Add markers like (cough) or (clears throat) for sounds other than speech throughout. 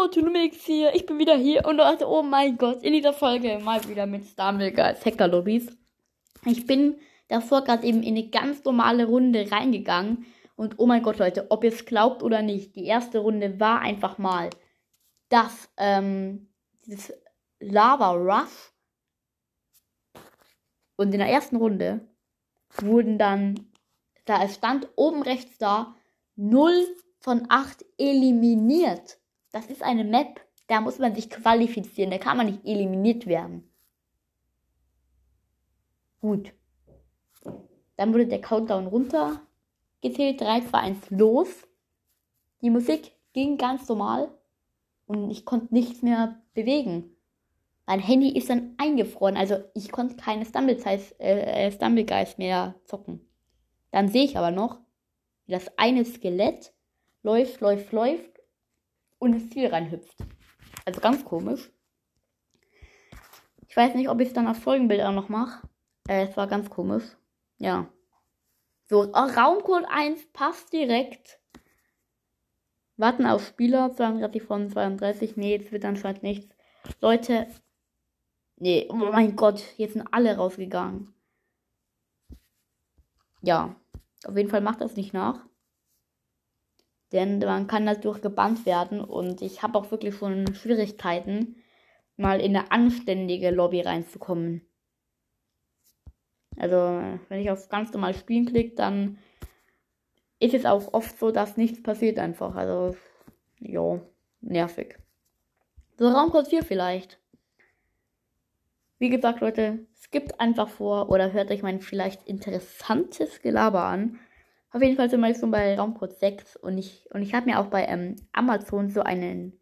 Hallo, Tunumix hier. Ich bin wieder hier und Leute, oh mein Gott, in dieser Folge mal wieder mit Stumbleguys Hacker-Lobbys. Ich bin davor gerade eben in eine ganz normale Runde reingegangen und oh mein Gott, Leute, ob ihr es glaubt oder nicht, die erste Runde war einfach mal das, ähm, dieses Lava Rush. Und in der ersten Runde wurden dann, da es stand oben rechts da, 0 von 8 eliminiert. Das ist eine Map, da muss man sich qualifizieren, da kann man nicht eliminiert werden. Gut. Dann wurde der Countdown runtergezählt, 3, 2, 1, los. Die Musik ging ganz normal und ich konnte nichts mehr bewegen. Mein Handy ist dann eingefroren, also ich konnte keine Stumbleguys äh, Stumble mehr zocken. Dann sehe ich aber noch, wie das eine Skelett läuft, läuft, läuft und ins Ziel reinhüpft. Also ganz komisch. Ich weiß nicht, ob ich es dann auf Folgenbilder noch mache. Äh, es war ganz komisch. Ja. So, oh, Raumcode 1 passt direkt. Warten auf Spieler, 32 von 32. Nee, jetzt wird anscheinend nichts. Leute. Nee, oh mein Gott, jetzt sind alle rausgegangen. Ja, auf jeden Fall macht das nicht nach. Denn man kann dadurch gebannt werden und ich habe auch wirklich schon Schwierigkeiten, mal in eine anständige Lobby reinzukommen. Also, wenn ich auf ganz normal Spielen klicke, dann ist es auch oft so, dass nichts passiert einfach. Also, jo, nervig. So, Raumcode 4 vielleicht. Wie gesagt, Leute, skippt einfach vor oder hört euch mein vielleicht interessantes Gelaber an. Auf jeden Fall sind wir jetzt schon bei Raumcode 6 und ich, und ich habe mir auch bei ähm, Amazon so einen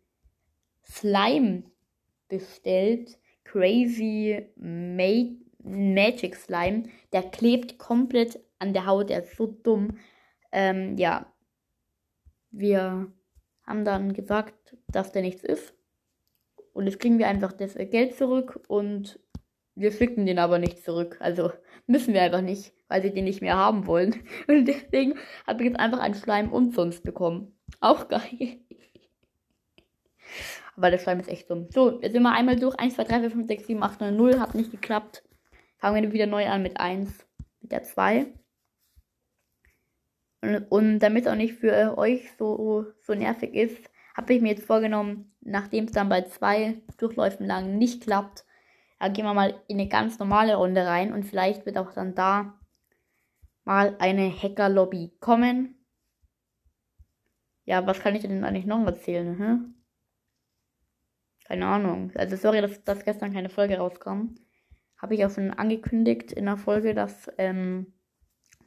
Slime bestellt. Crazy Ma Magic Slime. Der klebt komplett an der Haut. Der ist so dumm. Ähm, ja. Wir haben dann gesagt, dass der nichts ist. Und jetzt kriegen wir einfach das Geld zurück und wir schicken den aber nicht zurück. Also müssen wir einfach nicht, weil sie den nicht mehr haben wollen. (laughs) Und deswegen habe ich jetzt einfach einen Schleim umsonst bekommen. Auch geil. (laughs) Aber der Schleim ist echt dumm. So, jetzt sind wir einmal durch. 1, 2, 3, 4, 5, 6, 7, 8, 9, 0. Hat nicht geklappt. Fangen wir wieder neu an mit 1, mit der 2. Und, und damit es auch nicht für euch so, so nervig ist, habe ich mir jetzt vorgenommen, nachdem es dann bei zwei Durchläufen lang nicht klappt, da gehen wir mal in eine ganz normale Runde rein und vielleicht wird auch dann da mal eine Hacker-Lobby kommen. Ja, was kann ich denn eigentlich noch erzählen? Hm? Keine Ahnung. Also sorry, dass, dass gestern keine Folge rauskam. Habe ich auch schon angekündigt in der Folge, dass ähm,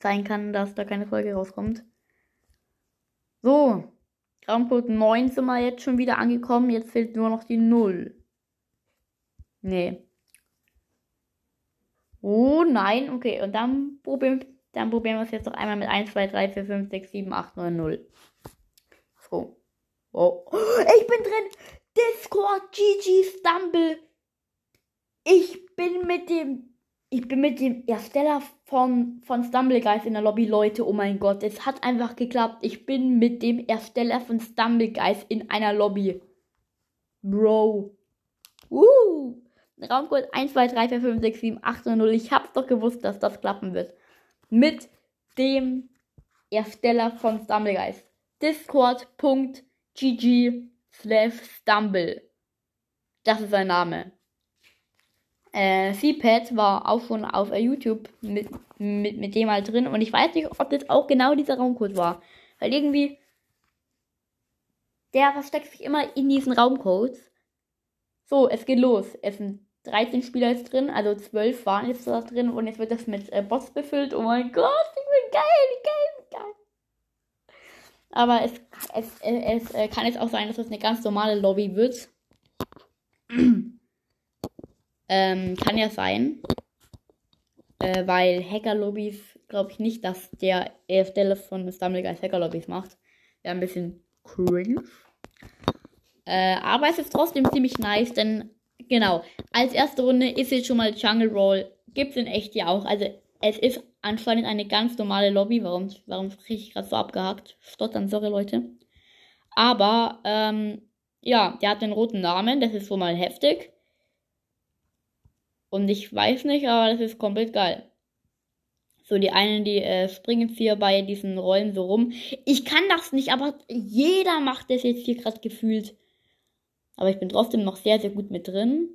sein kann, dass da keine Folge rauskommt. So, Raumcode 9 sind wir jetzt schon wieder angekommen. Jetzt fehlt nur noch die 0. Nee. Oh nein, okay. Und dann probieren, dann probieren wir es jetzt noch einmal mit 1, 2, 3, 4, 5, 6, 7, 8, 9, 0. So. Oh. Ich bin drin. Discord GG Stumble. Ich bin mit dem. Ich bin mit dem Ersteller von, von Stumblegeist in der Lobby, Leute. Oh mein Gott, es hat einfach geklappt. Ich bin mit dem Ersteller von Stumblegeist in einer Lobby. Bro. Uh. Raumcode 1, 2, 3, 4, 5, 6, 7, 8 und 0. Ich hab's doch gewusst, dass das klappen wird. Mit dem Ersteller von Stumblegeist. Discord.gg slash Stumble. Das ist sein Name. Äh, CPAD war auch schon auf YouTube mit, mit, mit dem halt drin und ich weiß nicht, ob das auch genau dieser Raumcode war. Weil irgendwie der versteckt sich immer in diesen Raumcodes. So, es geht los. Es sind 13 Spieler jetzt drin, also 12 waren jetzt da drin und jetzt wird das mit äh, Bots befüllt. Oh mein Gott, ich bin geil, geil, geil. Aber es, es, es, es äh, kann jetzt auch sein, dass das eine ganz normale Lobby wird. (clears throat) ähm, kann ja sein. Äh, weil Hacker-Lobbys glaube ich nicht, dass der Ersteller von Stumbleguys Hacker-Lobbys macht. Wäre ein bisschen cringe. Äh, aber es ist trotzdem ziemlich nice, denn Genau. Als erste Runde ist jetzt schon mal Jungle Roll. Gibt es in echt ja auch. Also es ist anscheinend eine ganz normale Lobby. Warum, warum kriege ich gerade so abgehakt? Stottern, sorry Leute. Aber ähm, ja, der hat den roten Namen, das ist schon mal heftig. Und ich weiß nicht, aber das ist komplett geil. So, die einen, die äh, springen hier bei diesen Rollen so rum. Ich kann das nicht, aber jeder macht das jetzt hier gerade gefühlt. Aber ich bin trotzdem noch sehr, sehr gut mit drin.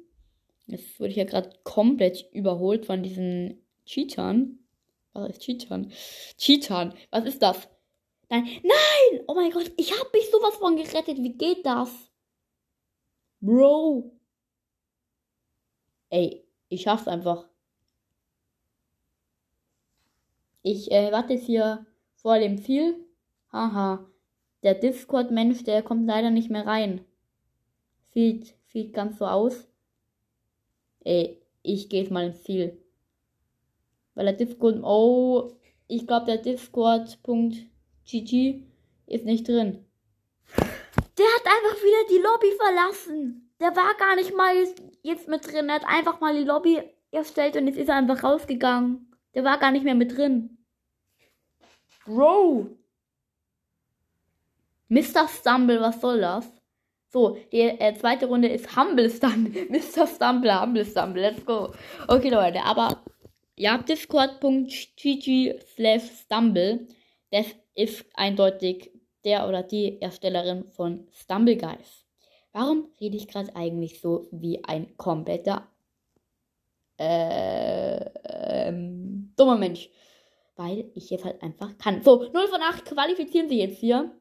Jetzt wurde ich ja gerade komplett überholt von diesen Cheatern. Was ist Cheatern? Cheatern. Was ist das? Nein, nein! Oh mein Gott, ich hab mich sowas von gerettet. Wie geht das? Bro. Ey, ich schaff's einfach. Ich äh, warte jetzt hier vor dem Ziel. Haha. Der Discord-Mensch, der kommt leider nicht mehr rein. Sieht, sieht ganz so aus. Ey, ich gehe jetzt mal ins Ziel. Weil der Discord. Oh, ich glaube, der Discord.gg ist nicht drin. Der hat einfach wieder die Lobby verlassen. Der war gar nicht mal jetzt mit drin. Er hat einfach mal die Lobby erstellt und jetzt ist er einfach rausgegangen. Der war gar nicht mehr mit drin. Bro! Mr. Stumble, was soll das? So, die äh, zweite Runde ist Humble Stumble. (laughs) Mr. Stumble, Humble Stumble. Let's go. Okay, Leute, aber ja, discord.gg slash stumble. Das ist eindeutig der oder die Erstellerin von Stumble Guys. Warum rede ich gerade eigentlich so wie ein kompletter äh, ähm, dummer Mensch? Weil ich jetzt halt einfach kann. So, 0 von 8 qualifizieren sie jetzt hier.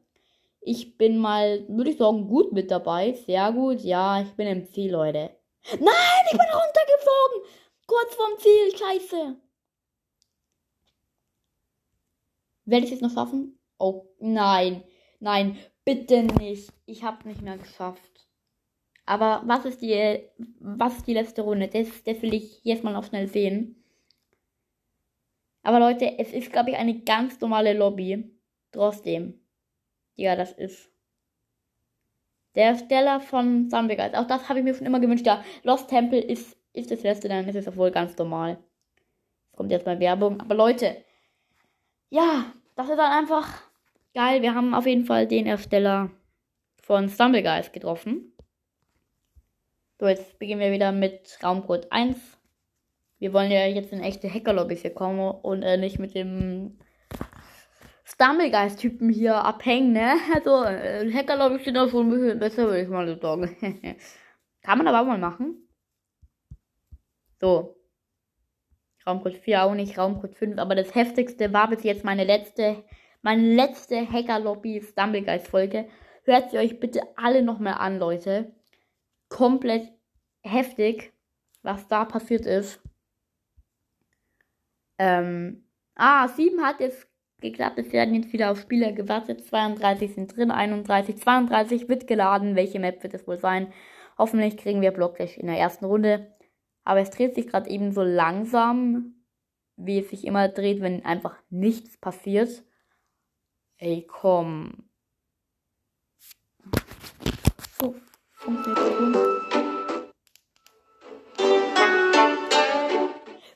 Ich bin mal, würde ich sagen, gut mit dabei. Sehr gut. Ja, ich bin im Ziel, Leute. Nein, ich bin runtergeflogen. Kurz vorm Ziel. Scheiße. Werde ich es jetzt noch schaffen? Oh, nein. Nein, bitte nicht. Ich habe nicht mehr geschafft. Aber was ist die, was ist die letzte Runde? Das, das will ich jetzt mal noch schnell sehen. Aber Leute, es ist, glaube ich, eine ganz normale Lobby. Trotzdem. Ja, das ist. Der Ersteller von Sunbreakers. Auch das habe ich mir schon immer gewünscht. Ja, Lost Temple ist, ist das letzte, dann ist es auch wohl ganz normal. Es kommt jetzt mal Werbung. Aber Leute, ja, das ist dann einfach geil. Wir haben auf jeden Fall den Ersteller von Stumblegeist getroffen. So, jetzt beginnen wir wieder mit Raumcode 1. Wir wollen ja jetzt in echte Hackerlobbys hier kommen und äh, nicht mit dem Stumblegeist-Typen hier abhängen, ne? (laughs) Also, äh, Hackerlobby steht da schon ein bisschen besser, würde ich mal sagen. (laughs) Kann man aber auch mal machen. So. Raumcode 4 auch nicht, Raumcode 5, aber das heftigste war bis jetzt meine letzte, meine letzte Hackerlobby Stumblegeist Folge. Hört sie euch bitte alle nochmal an, Leute. Komplett heftig, was da passiert ist. Ähm, ah, 7 hat jetzt geklappt. Es werden jetzt wieder auf Spieler gewartet. 32 sind drin, 31, 32 wird geladen. Welche Map wird es wohl sein? Hoffentlich kriegen wir Blockdash in der ersten Runde. Aber es dreht sich gerade eben so langsam, wie es sich immer dreht, wenn einfach nichts passiert. Ey, komm. So,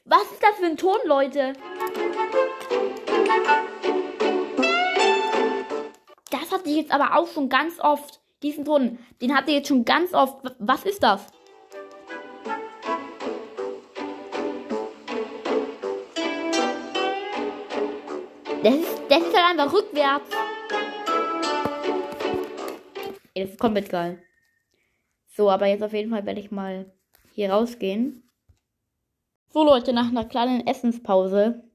Was ist das für ein Ton, Leute? Hatte ich jetzt aber auch schon ganz oft. Diesen Ton, den hatte ich jetzt schon ganz oft. Was ist das? Das ist, das ist halt einfach rückwärts. Ey, das ist komplett geil. So, aber jetzt auf jeden Fall werde ich mal hier rausgehen. So Leute, nach einer kleinen Essenspause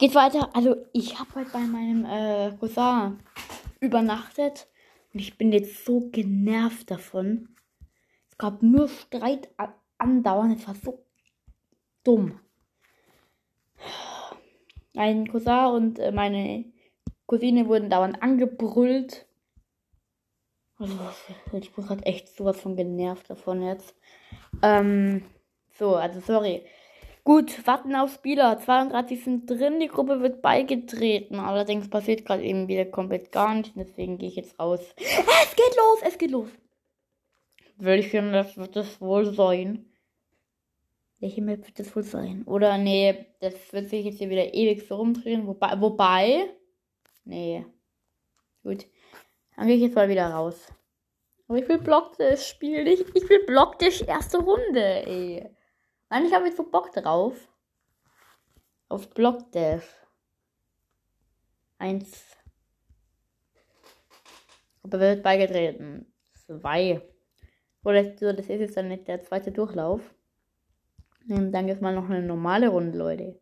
geht weiter. Also ich habe heute bei meinem äh, Cousin übernachtet und ich bin jetzt so genervt davon. Es gab nur Streit andauernd. Es war so dumm. Mein Cousin und äh, meine Cousine wurden dauernd angebrüllt. Also, ich bin gerade echt sowas von genervt davon jetzt. Ähm, so, also sorry. Gut, warten auf Spieler. 32 sind drin, die Gruppe wird beigetreten. Allerdings passiert gerade eben wieder komplett gar nichts. Deswegen gehe ich jetzt raus. Es geht los, es geht los. Welche das wird es wohl sein? Welche Map wird das wohl sein? Oder nee, das wird sich jetzt hier wieder ewig so rumdrehen. Wobei, wobei. Nee. Gut. Dann gehe ich jetzt mal wieder raus. Aber ich will Blockdash spielen. Ich, ich will Blockdash erste Runde, ey. Nein, ich habe jetzt so Bock drauf. Auf Blockdash. Eins. Aber wird beigetreten. Zwei. Oder das ist jetzt dann nicht der zweite Durchlauf. Und dann jetzt mal noch eine normale Runde, Leute.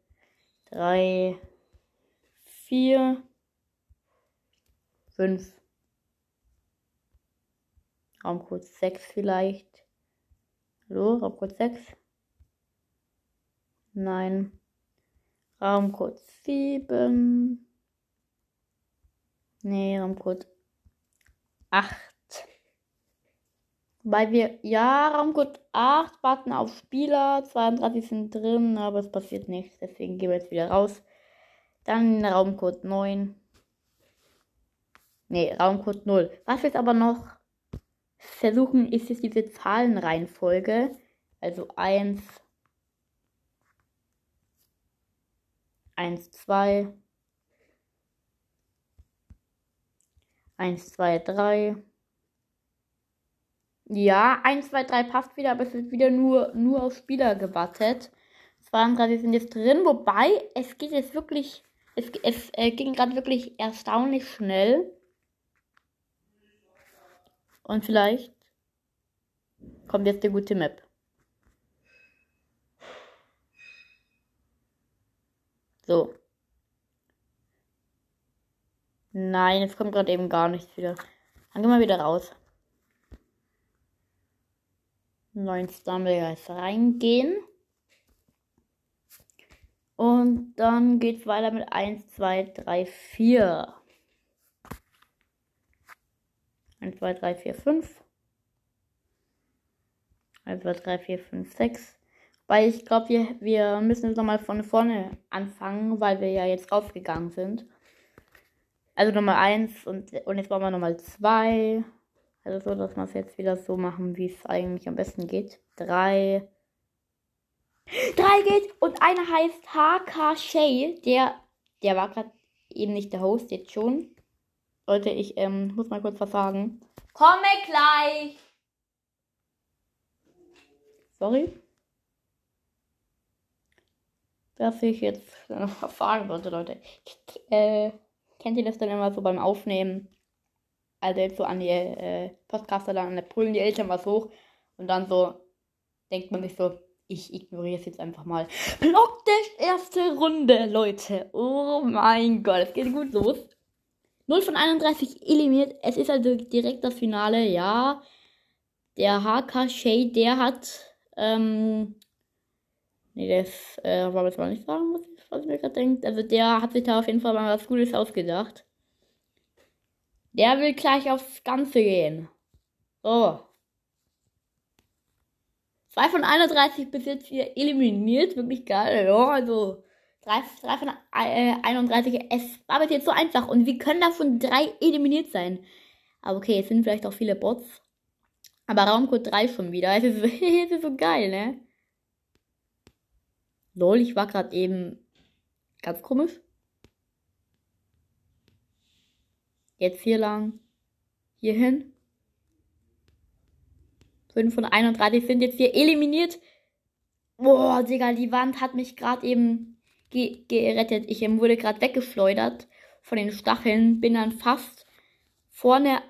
Drei. Vier. Fünf. Raumcode 6 vielleicht. Hallo, Raumcode 6. Nein. Raumcode 7. Nee, Raumcode 8. Weil wir, ja, Raumcode 8 warten auf Spieler. 32 sind drin, aber es passiert nichts. Deswegen gehen wir jetzt wieder raus. Dann Raumcode 9. Nee, Raumcode 0. Was jetzt aber noch versuchen, ist jetzt diese Zahlenreihenfolge. Also 1, 1, 2, 1, 2, 3. Ja, 1, 2, 3 passt wieder, aber es wird wieder nur, nur auf Spieler gewartet. 32 sind jetzt drin, wobei es geht jetzt wirklich, es, es äh, ging gerade wirklich erstaunlich schnell. Und vielleicht kommt jetzt die gute Map. So. Nein, jetzt kommt gerade eben gar nichts wieder. Dann gehen wir wieder raus. Neuen Stumblegeist reingehen. Und dann geht's weiter mit 1, 2, 3, 4. 1, 2, 3, 4, 5. 1, 2, 3, 4, 5, 6. Weil ich glaube, wir, wir müssen jetzt nochmal von vorne anfangen, weil wir ja jetzt rausgegangen sind. Also Nummer 1 und, und jetzt wollen wir Nummer 2. Also so, dass wir es jetzt wieder so machen, wie es eigentlich am besten geht. 3. 3 geht und einer heißt HK Shay. Der, der war gerade eben nicht der Host, jetzt schon. Leute, ich ähm, muss mal kurz was sagen. Komme gleich! Sorry. Dass ich jetzt (laughs) noch was sagen wollte, Leute. Äh, kennt ihr das dann immer so beim Aufnehmen? Also jetzt so an die äh, Podcaster dann, da brüllen die Eltern was hoch und dann so denkt man sich so, ich ignoriere es jetzt einfach mal. Block der erste Runde, Leute. Oh mein Gott, es geht gut los. 0 von 31 eliminiert. Es ist also direkt das Finale, ja. Der HK Shay, der hat. Ähm, nee, das äh, wollte ich mal nicht sagen, was ich, was ich mir gerade denke. Also der hat sich da auf jeden Fall mal was Gutes ausgedacht. Der will gleich aufs Ganze gehen. So. 2 von 31 bis jetzt hier eliminiert. Wirklich geil, ja. Also 3, 3 von äh, 31. Es war bis jetzt so einfach. Und wie können davon 3 eliminiert sein? Aber okay, es sind vielleicht auch viele Bots. Aber Raumcode 3 schon wieder. (laughs) Es ist, (laughs) es ist so geil, ne? Lol, ich war gerade eben ganz komisch. Jetzt hier lang. Hier hin. 5 von 31 sind jetzt hier eliminiert. Boah, Digga, die Wand hat mich gerade eben ge gerettet. Ich wurde gerade weggeschleudert von den Stacheln, bin dann fast vorne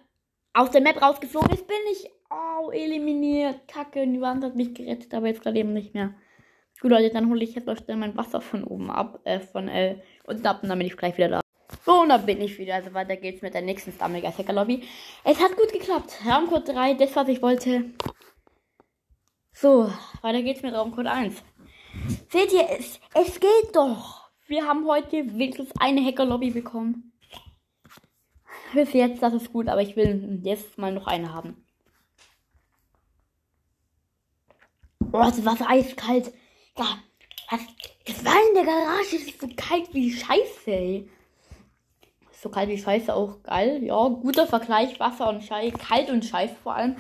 aus der Map rausgeflogen. Jetzt bin ich oh, eliminiert. Kacke, die Wand hat mich gerettet, aber jetzt gerade eben nicht mehr. Gut, Leute, dann hole ich jetzt mal schnell mein Wasser von oben ab, äh, von L und ab und dann bin ich gleich wieder da. So, und da bin ich wieder. Also weiter geht's mit der nächsten Stammelgeist Hacker Lobby. Es hat gut geklappt. Raumcode 3, das was ich wollte. So, weiter geht's mit Raumcode 1. Seht ihr, es, es geht doch. Wir haben heute wenigstens eine Hacker-Lobby bekommen. Bis jetzt, das ist gut, aber ich will jetzt mal noch eine haben. Oh, das Wasser eiskalt. Ja, was, das war in der Garage ist so kalt wie Scheiße, ey. So kalt wie Scheiße auch geil. Ja, guter Vergleich, Wasser und Scheiße. Kalt und Scheiße vor allem.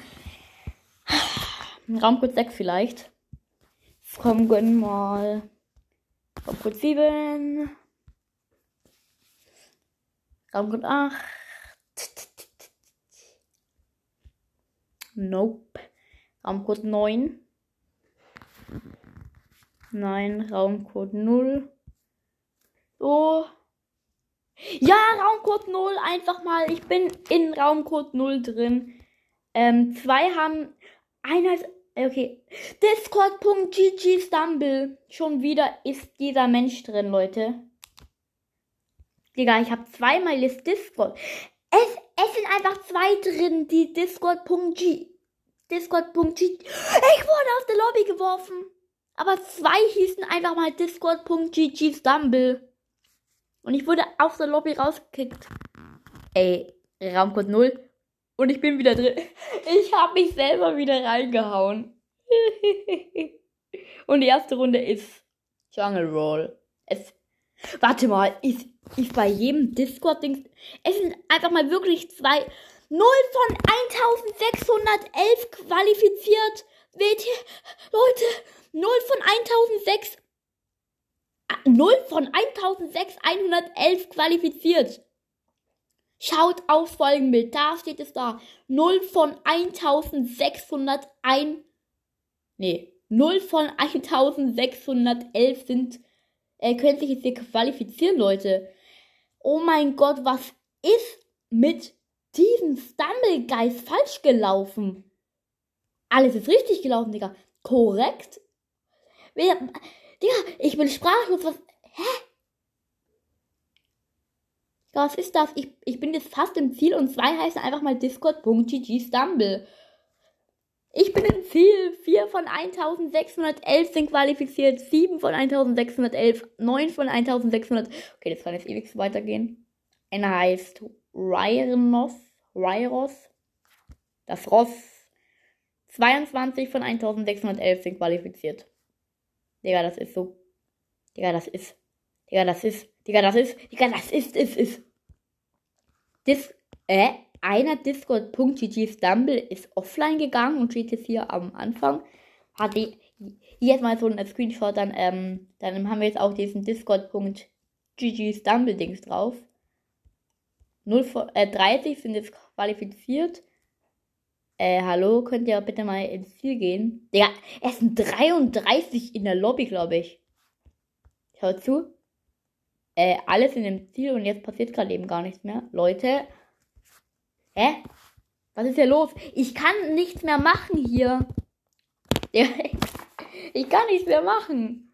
Raumcode 6 vielleicht. Komm, gönn mal. Raumcode 7. Raumcode 8. Nope. Raumcode 9. Nein, Raumcode 0. So. Ja, Raumcode 0, einfach mal. Ich bin in Raumcode 0 drin. Ähm, zwei haben. Einer ist. Okay. Discord.gg Stumble. Schon wieder ist dieser Mensch drin, Leute. Digga, ich habe zweimal das Discord. Es, es sind einfach zwei drin, die Discord.g. Discord.g. Ich wurde aus der Lobby geworfen. Aber zwei hießen einfach mal Discord.gg Stumble. Und ich wurde aus der Lobby rausgekickt. Ey, Raumcode 0. Und ich bin wieder drin. (laughs) Ich habe mich selber wieder reingehauen. (laughs) Und die erste Runde ist Jungle Roll. Es. Warte mal, ist, ist bei jedem Discord-Ding. Es sind einfach mal wirklich zwei. 0 von 1611 qualifiziert. Wird Leute, 0 von 1006. 0 von 1611 qualifiziert. Schaut auf Folgenbild, da steht es da. 0 von 1601. Nee, 0 von 1611 sind, äh, können sich jetzt hier qualifizieren, Leute. Oh mein Gott, was ist mit diesem Stumblegeist falsch gelaufen? Alles ist richtig gelaufen, Digga. Korrekt. Digga, ich bin sprachlos. Was, hä? Was ist das? Ich, ich bin jetzt fast im Ziel und zwei heißen einfach mal discord.gg Stumble. Ich bin im Ziel. 4 von 1611 sind qualifiziert. 7 von 1611. 9 von 1600. Okay, das kann jetzt ewig so weitergehen. Einer heißt Ryros. Ryros. Das Ross. 22 von 1611 sind qualifiziert. Digga, das ist so. Digga, das ist. Digga, das ist. Digga, das ist. Digga, das ist, ist, ist. Dis. Äh, einer Discord.gg Stumble ist offline gegangen und steht jetzt hier am Anfang. Hat die. Ist mal so ein Screenshot, dann, ähm, dann haben wir jetzt auch diesen Discord.gg Stumble Dings drauf. 0 von, äh, 30 sind jetzt qualifiziert. Äh, hallo, könnt ihr bitte mal ins Ziel gehen? Digga, es sind 33 in der Lobby, glaube ich. Schaut zu. Äh, alles in dem Ziel und jetzt passiert gerade eben gar nichts mehr. Leute. Hä? Was ist hier los? Ich kann nichts mehr machen hier. (laughs) ich kann nichts mehr machen.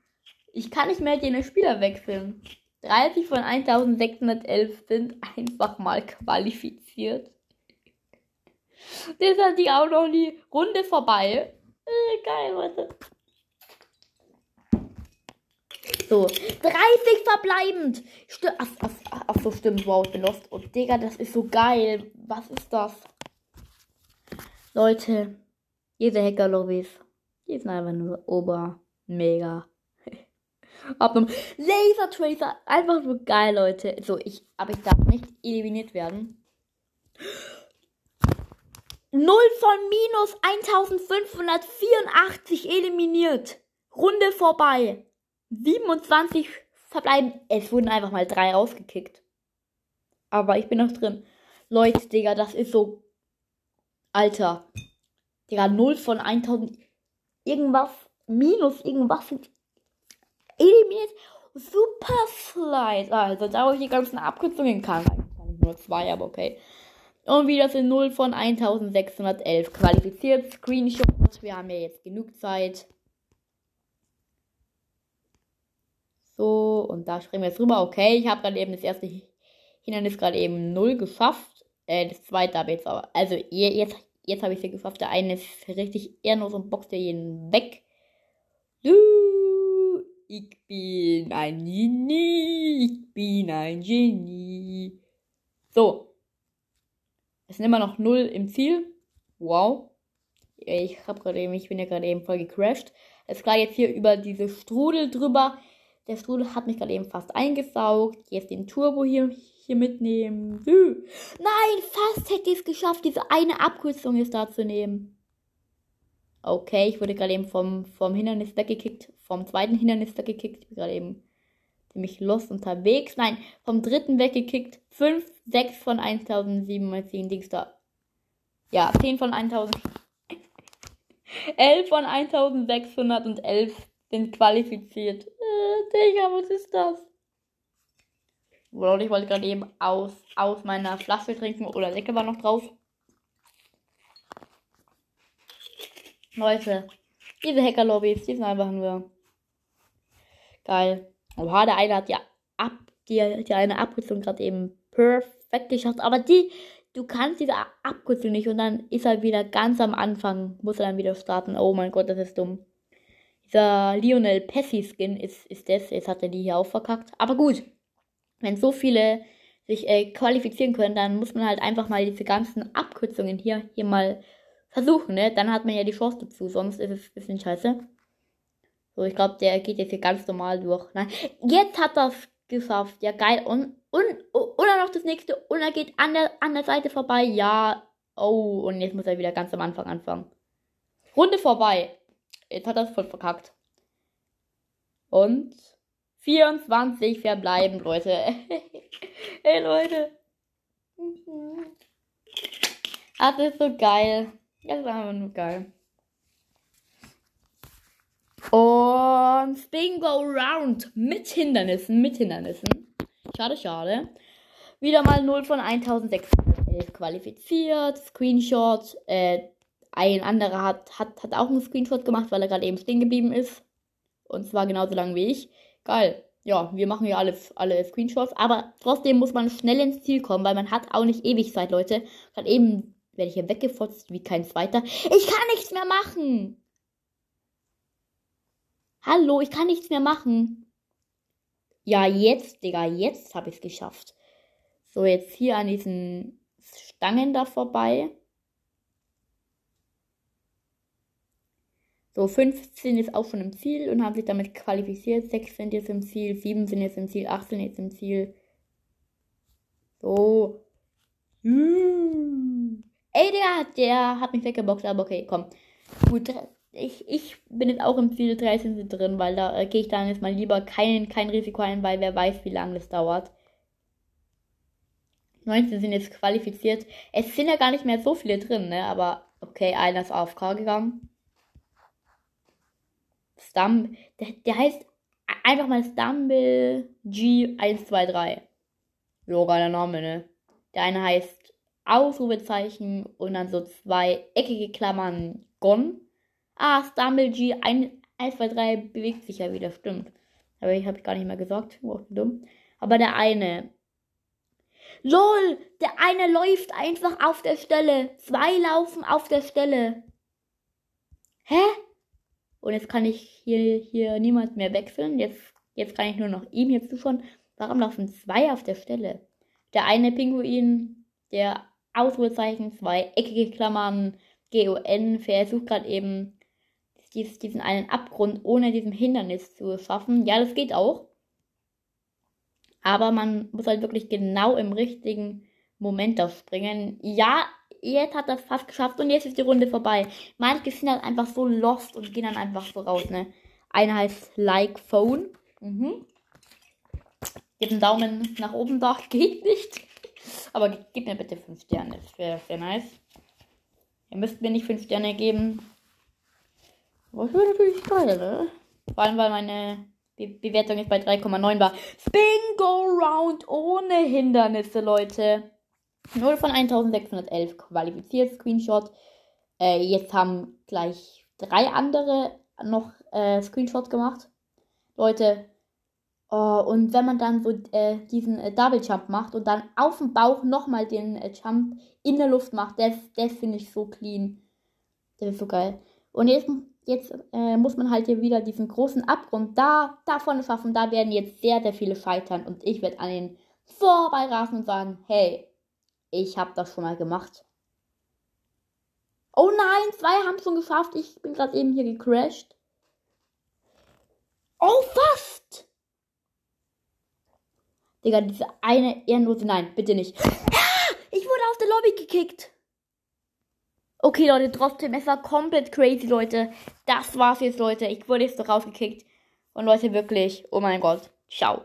Ich kann nicht mehr den Spieler wechseln. 30 von 1611 sind einfach mal qualifiziert. Das hat die auch noch die Runde vorbei. Äh, geil, warte. So, 30 verbleibend. Sti ach, ach, ach, so, stimmt. Wow, ich bin lost. Und oh, Digga, das ist so geil. Was ist das? Leute, diese Hacker-Lobbys, die sind einfach nur ober, mega. (laughs) Abnorm. Laser Tracer, einfach nur geil, Leute. So, ich, aber ich darf nicht eliminiert werden. 0 von minus 1584 eliminiert. Runde vorbei. 27 verbleiben. Es wurden einfach mal drei rausgekickt. Aber ich bin noch drin. Leute, Digga, das ist so. Alter. Digga, 0 von 1000. Irgendwas. Minus irgendwas sind eliminiert. Super Slide. Also, da wo ich die ganzen Abkürzungen kann. Eigentlich nur zwei, aber okay. Und wieder sind 0 von 1611 qualifiziert. Screenshot. Wir haben ja jetzt genug Zeit. So, und da springen wir jetzt rüber. Okay, ich habe gerade eben das erste Hindernis gerade eben 0 geschafft. Äh, das zweite habe ich jetzt aber. Also, jetzt, jetzt habe ich es geschafft. Der eine ist richtig ehrenlos und boxt ja jeden weg. Du, ich bin ein Genie. Ich bin ein Genie. So. Es sind immer noch 0 im Ziel. Wow. Ich habe gerade eben, ich bin ja gerade eben voll gecrashed. Es klar jetzt hier über diese Strudel drüber. Der Strudel hat mich gerade eben fast eingesaugt. Jetzt den Turbo hier, hier mitnehmen. Nein, fast hätte ich es geschafft. Diese eine Abkürzung ist da zu nehmen. Okay, ich wurde gerade eben vom, vom Hindernis weggekickt. Vom zweiten Hindernis weggekickt. Ich bin gerade eben ziemlich los unterwegs. Nein, vom dritten weggekickt. 5, 6 von 1097 Dings da. Ja, 10 von 1000. 11 (laughs) von 1611 sind qualifiziert. Äh, Digga, was ist das? Oder ich wollte gerade eben aus, aus meiner Flasche trinken oder Lecke war noch drauf. Leute, diese Hacker-Lobbys, die sind einfach nur geil. Oha, der eine hat ja ab, die, die eine Abkürzung gerade eben perfekt geschafft. Aber die, du kannst diese Abkürzung nicht und dann ist er wieder ganz am Anfang, muss er dann wieder starten. Oh mein Gott, das ist dumm. Dieser Lionel Pessi Skin ist, ist das. Jetzt hat er die hier auch verkackt. Aber gut, wenn so viele sich äh, qualifizieren können, dann muss man halt einfach mal diese ganzen Abkürzungen hier, hier mal versuchen, ne? Dann hat man ja die Chance dazu, sonst ist es ein bisschen scheiße. So, ich glaube, der geht jetzt hier ganz normal durch. Nein, jetzt hat er es geschafft. Ja, geil. Und, und, oder noch das nächste. Und er geht an der, an der Seite vorbei. Ja. Oh, und jetzt muss er wieder ganz am Anfang anfangen. Runde vorbei. Jetzt hat er es voll verkackt. Und 24 verbleiben, Leute. (laughs) hey, Leute. Das ist so geil. Das ist einfach nur geil. Und Bingo Round mit Hindernissen, mit Hindernissen. Schade, schade. Wieder mal 0 von 1611 qualifiziert. Screenshot. Äh, ein anderer hat, hat, hat auch einen Screenshot gemacht, weil er gerade eben stehen geblieben ist. Und zwar genauso lang wie ich. Geil. Ja, wir machen ja alle, alle Screenshots. Aber trotzdem muss man schnell ins Ziel kommen, weil man hat auch nicht ewig Zeit, Leute. Gerade eben werde ich hier weggefotzt wie kein zweiter. Ich kann nichts mehr machen. Hallo, ich kann nichts mehr machen. Ja, jetzt, Digga, jetzt habe ich es geschafft. So, jetzt hier an diesen Stangen da vorbei. So, 15 ist auch schon im Ziel und haben sich damit qualifiziert. 6 sind jetzt im Ziel, 7 sind jetzt im Ziel, 8 sind jetzt im Ziel. So. Hm. Ey, der, der hat mich weggeboxt, aber okay, komm. Gut, ich, ich bin jetzt auch im Ziel 13 drin, weil da äh, gehe ich dann jetzt mal lieber kein, kein Risiko ein, weil wer weiß, wie lange das dauert. 19 sind jetzt qualifiziert. Es sind ja gar nicht mehr so viele drin, ne? Aber okay, einer ist AFK gegangen. Stumble. Der, der heißt einfach mal Stumble G123. Jo, geiler Name, ne? Der eine heißt Ausrufezeichen und dann so zwei eckige Klammern Gon. Ah, Stumble G 1, 1, 2, 3 bewegt sich ja wieder, stimmt. Aber ich habe gar nicht mehr gesagt. Oh, dumm. Aber der eine. LOL! Der eine läuft einfach auf der Stelle. Zwei laufen auf der Stelle. Hä? Und jetzt kann ich hier, hier niemand mehr wechseln. Jetzt, jetzt kann ich nur noch ihm hier zuschauen. Warum laufen zwei auf der Stelle? Der eine Pinguin, der Ausrufezeichen, zwei eckige Klammern, GON, versucht gerade eben diesen einen Abgrund ohne diesem Hindernis zu schaffen. Ja, das geht auch. Aber man muss halt wirklich genau im richtigen Moment da springen. Ja, jetzt hat er fast geschafft und jetzt ist die Runde vorbei. Manche sind halt einfach so lost und gehen dann einfach so raus, ne? Einer heißt Like Phone. Mhm. Gib einen Daumen nach oben da. (laughs) Geht nicht. Aber gib mir bitte 5 Sterne. Das wäre sehr nice. Ihr müsst mir nicht 5 Sterne geben. Aber das wäre natürlich geil, ne? Vor allem, weil meine Be Bewertung jetzt bei 3,9 war. Bingo Round ohne Hindernisse, Leute. 0 von 1611 qualifiziert, Screenshot. Äh, jetzt haben gleich drei andere noch äh, Screenshots gemacht. Leute, oh, und wenn man dann so äh, diesen äh, Double Jump macht und dann auf dem Bauch nochmal den äh, Jump in der Luft macht, das, das finde ich so clean. Das ist so geil. Und jetzt, jetzt äh, muss man halt hier wieder diesen großen Abgrund da, davon schaffen. Da werden jetzt sehr, sehr viele scheitern. Und ich werde an den vorbeirasen und sagen, hey, ich habe das schon mal gemacht. Oh nein, zwei haben es schon geschafft. Ich bin gerade eben hier gecrashed. Oh, fast! Digga, diese eine ehrenlose. Nein, bitte nicht. (laughs) Ah, ich wurde aus der Lobby gekickt. Okay, Leute, trotzdem, es war komplett crazy, Leute. Das war's jetzt, Leute. Ich wurde jetzt so rausgekickt. Und Leute, wirklich, oh mein Gott. Ciao.